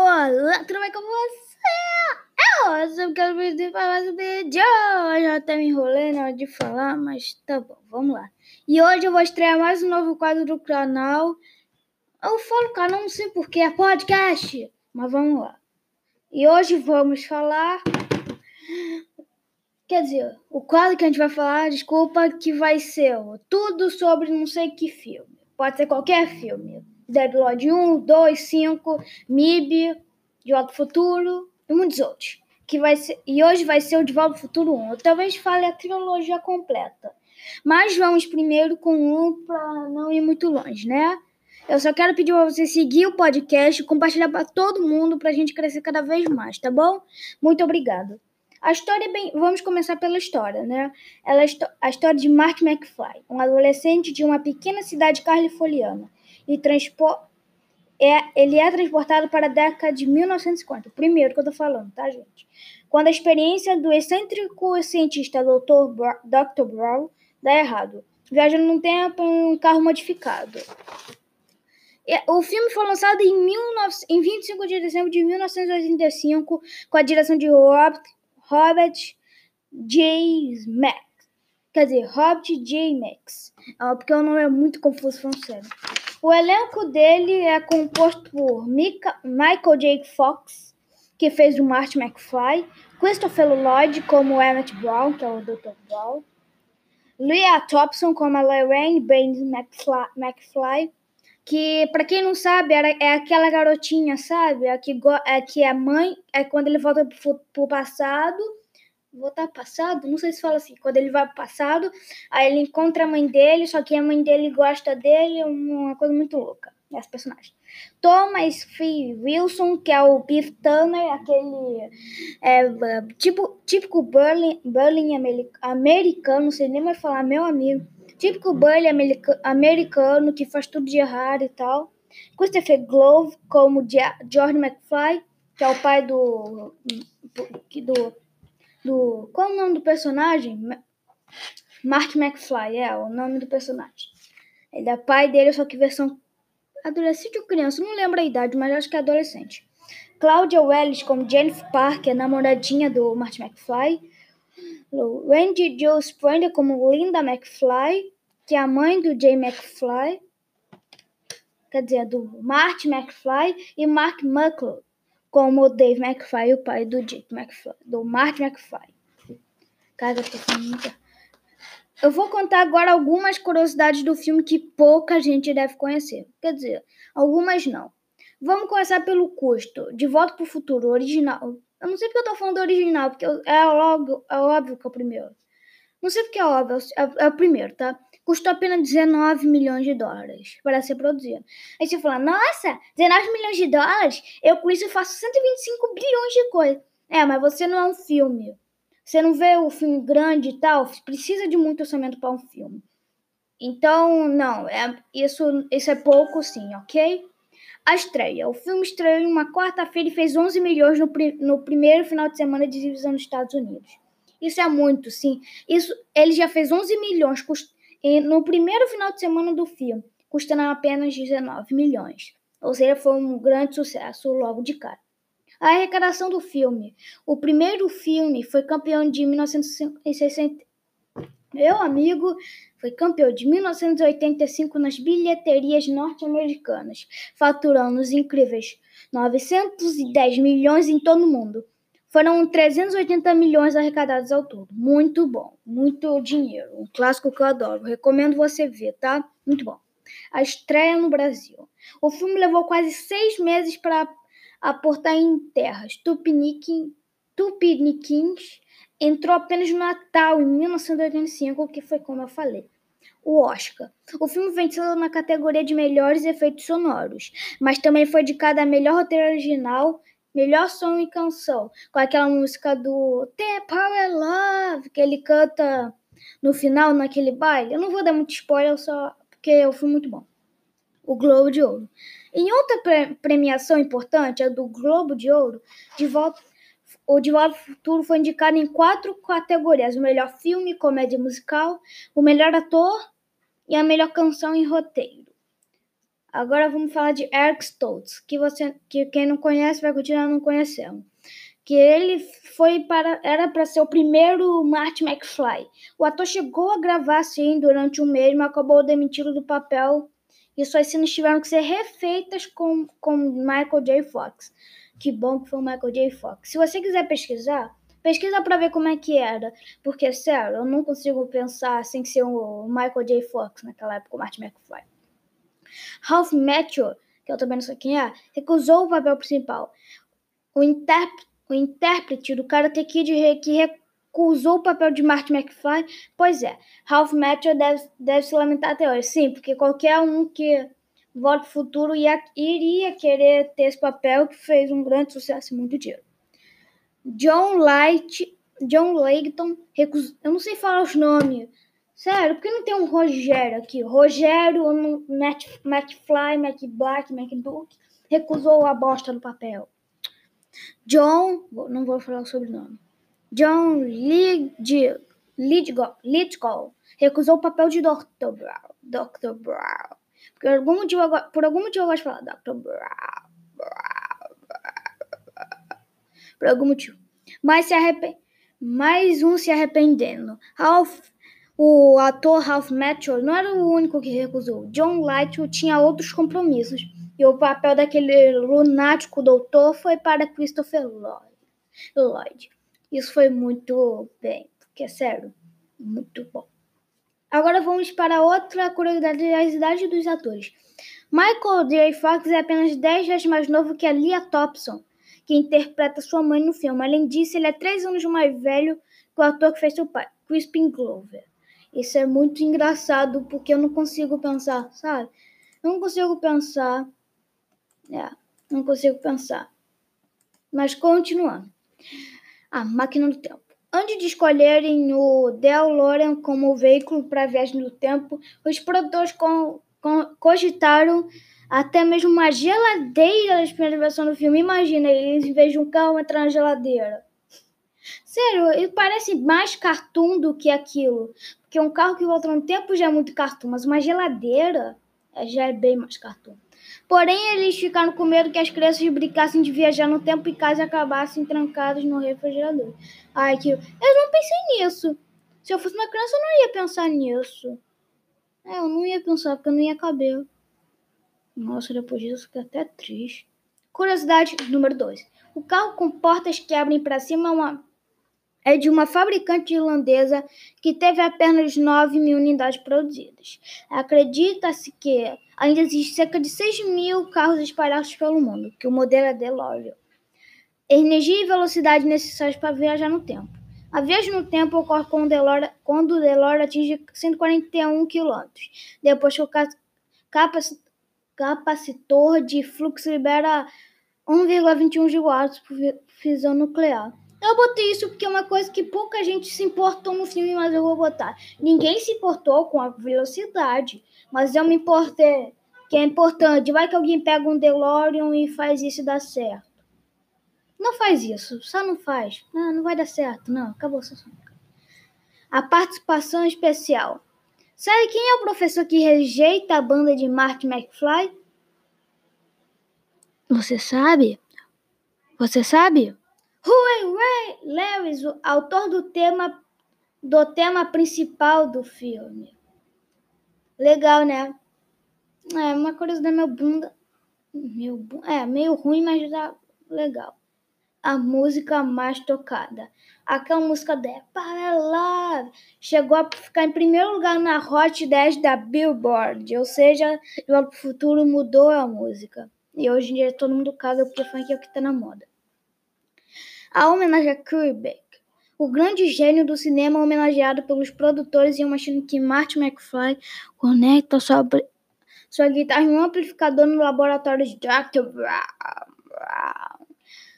Olá, tudo bem com você? Eu só quero pedir para mais um vídeo. Eu já até me enrolei na hora de falar, mas tá bom, vamos lá. E hoje eu vou estrear mais um novo quadro do canal. Eu falo canal, não sei porquê, é podcast. Mas vamos lá. E hoje vamos falar. Quer dizer, o quadro que a gente vai falar, desculpa, que vai ser tudo sobre não sei que filme. Pode ser qualquer filme. Deadload 1, 2, 5, MIB, De Volta ao Futuro e muitos outros. Que vai ser, e hoje vai ser o De Volta ao Futuro 1. Eu talvez fale a trilogia completa. Mas vamos primeiro com um para não ir muito longe, né? Eu só quero pedir para você seguir o podcast compartilhar para todo mundo para a gente crescer cada vez mais, tá bom? Muito obrigado. A história é bem. Vamos começar pela história, né? Ela é a história de Mark McFly, um adolescente de uma pequena cidade californiana e transpor... é, ele é transportado para a década de 1950. Primeiro que eu tô falando, tá, gente? Quando a experiência do excêntrico cientista Dr. Bra Dr. Brown dá errado, viajando no tempo em um carro modificado. O filme foi lançado em, 19... em 25 de dezembro de 1985 com a direção de Robert, Robert J. Mack. Quer dizer, Robert J. Max. Ah, porque o nome é muito confuso, falando sério. O elenco dele é composto por Mika, Michael J. Fox, que fez o Marty McFly, Christopher Lloyd como Emmett Brown, que é o Dr. Brown, Leah Thompson como a Lorraine Baines McFly, que para quem não sabe era, é aquela garotinha, sabe? É que, é que é mãe, é quando ele volta pro, pro passado voltar passado, não sei se fala assim, quando ele vai pro passado, aí ele encontra a mãe dele, só que a mãe dele gosta dele, uma coisa muito louca, esse personagem. Thomas F. Wilson, que é o Biff Turner, aquele é, tipo, típico Berlin, Berlin americano, não sei nem mais falar, meu amigo. Típico Berlin americano que faz tudo de errado e tal. Christopher Glove, como George McFly, que é o pai do, do do. Qual é o nome do personagem? Mark McFly, é o nome do personagem. Ele é pai dele, só que versão adolescente ou criança, não lembro a idade, mas acho que é adolescente. Claudia Wells como Jennifer Parker, namoradinha do Martin McFly. Randy Joe Sprander como Linda McFly, que é a mãe do Jay McFly. Quer dizer, do Martin McFly e Mark Mucklow, como o Dave McFly, o pai do Jake McFly, do Mark McFly. Cara, eu tô falando muita... Eu vou contar agora algumas curiosidades do filme que pouca gente deve conhecer. Quer dizer, algumas não. Vamos começar pelo custo. De Volta pro Futuro, original. Eu não sei porque eu tô falando do original, porque é óbvio, é óbvio que é o primeiro. Não sei porque é óbvio, é, é o primeiro, tá? Custou apenas 19 milhões de dólares para ser produzido. Aí você fala, nossa, 19 milhões de dólares? Eu com isso faço 125 bilhões de coisas. É, mas você não é um filme. Você não vê o filme grande e tal, precisa de muito orçamento para um filme. Então, não, é, isso, isso é pouco sim, ok? A estreia. O filme estreou em uma quarta-feira e fez 11 milhões no, no primeiro final de semana de divisão nos Estados Unidos. Isso é muito, sim. Isso, ele já fez 11 milhões, cust, no primeiro final de semana do filme, custando apenas 19 milhões. Ou seja, foi um grande sucesso logo de cara. A arrecadação do filme. O primeiro filme foi campeão de 1960. Meu amigo foi campeão de 1985 nas bilheterias norte-americanas, faturando os incríveis 910 milhões em todo o mundo. Foram 380 milhões arrecadados ao todo. Muito bom, muito dinheiro. Um clássico que eu adoro. Recomendo você ver, tá? Muito bom. A estreia no Brasil. O filme levou quase seis meses para aportar em terras. Tupiniquim, Tupiniquins entrou apenas no Natal, em 1985, que foi como eu falei. O Oscar. O filme venceu na categoria de melhores efeitos sonoros, mas também foi indicado a melhor roteiro original melhor som e canção, com aquela música do The Power Love, que ele canta no final, naquele baile. Eu não vou dar muito spoiler, só porque filme é muito bom. O Globo de Ouro. Em outra pre premiação importante, a do Globo de Ouro, de volta, o De Volta ao Futuro foi indicado em quatro categorias: o melhor filme, comédia musical, o melhor ator e a melhor canção em roteiro. Agora vamos falar de Eric Stoltz, que você, que quem não conhece vai continuar não conhecendo. Que ele foi para, era para ser o primeiro Marty McFly. O ator chegou a gravar sim durante um mês, mas acabou demitido do papel e suas cenas tiveram que ser refeitas com, com Michael J. Fox. Que bom que foi o Michael J. Fox. Se você quiser pesquisar, pesquisa para ver como é que era, porque sério, eu não consigo pensar sem ser o Michael J. Fox naquela época, o Marty McFly. Ralph Macchio, que eu também não sei quem é, recusou o papel principal. O, o intérprete do Karate Kid que recusou o papel de Marty McFly, pois é, Ralph Macchio deve, deve se lamentar até hoje. Sim, porque qualquer um que volta pro futuro ia, iria querer ter esse papel que fez um grande sucesso e muito dinheiro. John Light, John Layton, eu não sei falar os nomes, Sério, por que não tem um Rogério aqui? Rogério, Matt, McFly, McBlack, McDuke recusou a bosta no papel. John, não vou falar o sobrenome. John Lithgow recusou o papel de Dr. Brown. Dr. Brown. Por algum motivo, por algum motivo eu gosto de falar Dr. Brown. Por algum motivo. Mas se arrepende. Mais um se arrependendo. Ralph o ator Ralph Macchio não era o único que recusou. John Lightwood tinha outros compromissos. E o papel daquele lunático doutor foi para Christopher Lloyd. Isso foi muito bem, porque é sério, muito bom. Agora vamos para outra curiosidade dos atores. Michael J. Fox é apenas 10 vezes mais novo que a Leah Thompson, que interpreta sua mãe no filme. Além disso, ele é 3 anos mais velho que o ator que fez seu pai, Crispin Glover. Isso é muito engraçado porque eu não consigo pensar, sabe? Eu não consigo pensar. É, não consigo pensar. Mas continuando. A máquina do tempo. Antes de escolherem o DeLorean como veículo para viagem no tempo, os produtores com, com, cogitaram até mesmo uma geladeira nas primeiras versões do filme. Imagina, eles em vez de um carro entrar na geladeira. Sério, parece mais cartoon do que aquilo. Porque um carro que volta no tempo já é muito cartoon, mas uma geladeira é, já é bem mais cartoon. Porém, eles ficaram com medo que as crianças brincassem de viajar no tempo e caso acabassem trancadas no refrigerador. Ai, que. Eu não pensei nisso. Se eu fosse uma criança, eu não ia pensar nisso. É, eu não ia pensar, porque eu não ia caber. Nossa, depois disso fica até triste. Curiosidade número 2. O carro com portas que abrem para cima é uma é de uma fabricante irlandesa que teve apenas 9 mil unidades produzidas. Acredita-se que ainda existe cerca de 6 mil carros espalhados pelo mundo, que o modelo é DeLorean. Energia e velocidade necessárias para viajar no tempo. A viagem no tempo ocorre quando o DeLorean, quando o DeLorean atinge 141 km, depois que o capacitor de fluxo libera 1,21 gigawatts por fusão nuclear. Eu botei isso porque é uma coisa que pouca gente se importou no filme, mas eu vou botar. Ninguém se importou com a velocidade, mas eu me importei. Que é importante. Vai que alguém pega um DeLorean e faz isso dar certo. Não faz isso, só não faz. Não, não vai dar certo, não. Acabou. Só... A participação especial. Sabe quem é o professor que rejeita a banda de Mark McFly? Você sabe? Você sabe? Huey Ray Lewis, o autor do tema do tema principal do filme. Legal, né? É uma curiosidade meu bunda, meu é meio ruim, mas tá legal. A música mais tocada. Aquela música da Para Love chegou a ficar em primeiro lugar na Hot 10 da Billboard, ou seja, o futuro mudou a música. E hoje em dia todo mundo caga porque funk é o que tá na moda. A homenagem a Kubrick, o grande gênio do cinema homenageado pelos produtores em uma cena que Martin McFly conecta sua, sua guitarra em um amplificador no laboratório de Dr. Brown.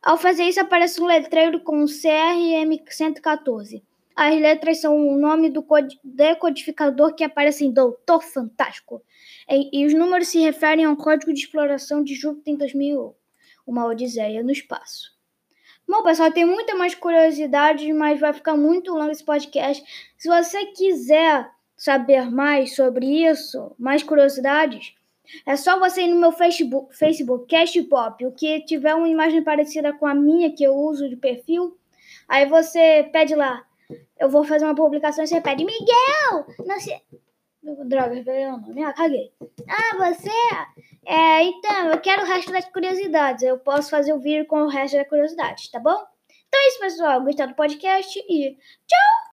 Ao fazer isso, aparece um letreiro com CRM114. As letras são o nome do decodificador que aparece em Doutor Fantástico. E, e, os números se referem ao código de exploração de Júpiter em 2001, uma odisseia no espaço. Bom, pessoal, tem muita mais curiosidades, mas vai ficar muito longo esse podcast. Se você quiser saber mais sobre isso, mais curiosidades, É só você ir no meu Facebook, Facebook Cast Pop, o que tiver uma imagem parecida com a minha que eu uso de perfil. Aí você pede lá. Eu vou fazer uma publicação e você pede, Miguel! Não sei. Droga, revelei o nome. Ah, caguei. Ah, você? É, então, eu quero o resto das curiosidades. Eu posso fazer o vídeo com o resto das curiosidades, tá bom? Então é isso, pessoal. Gostou do podcast e tchau!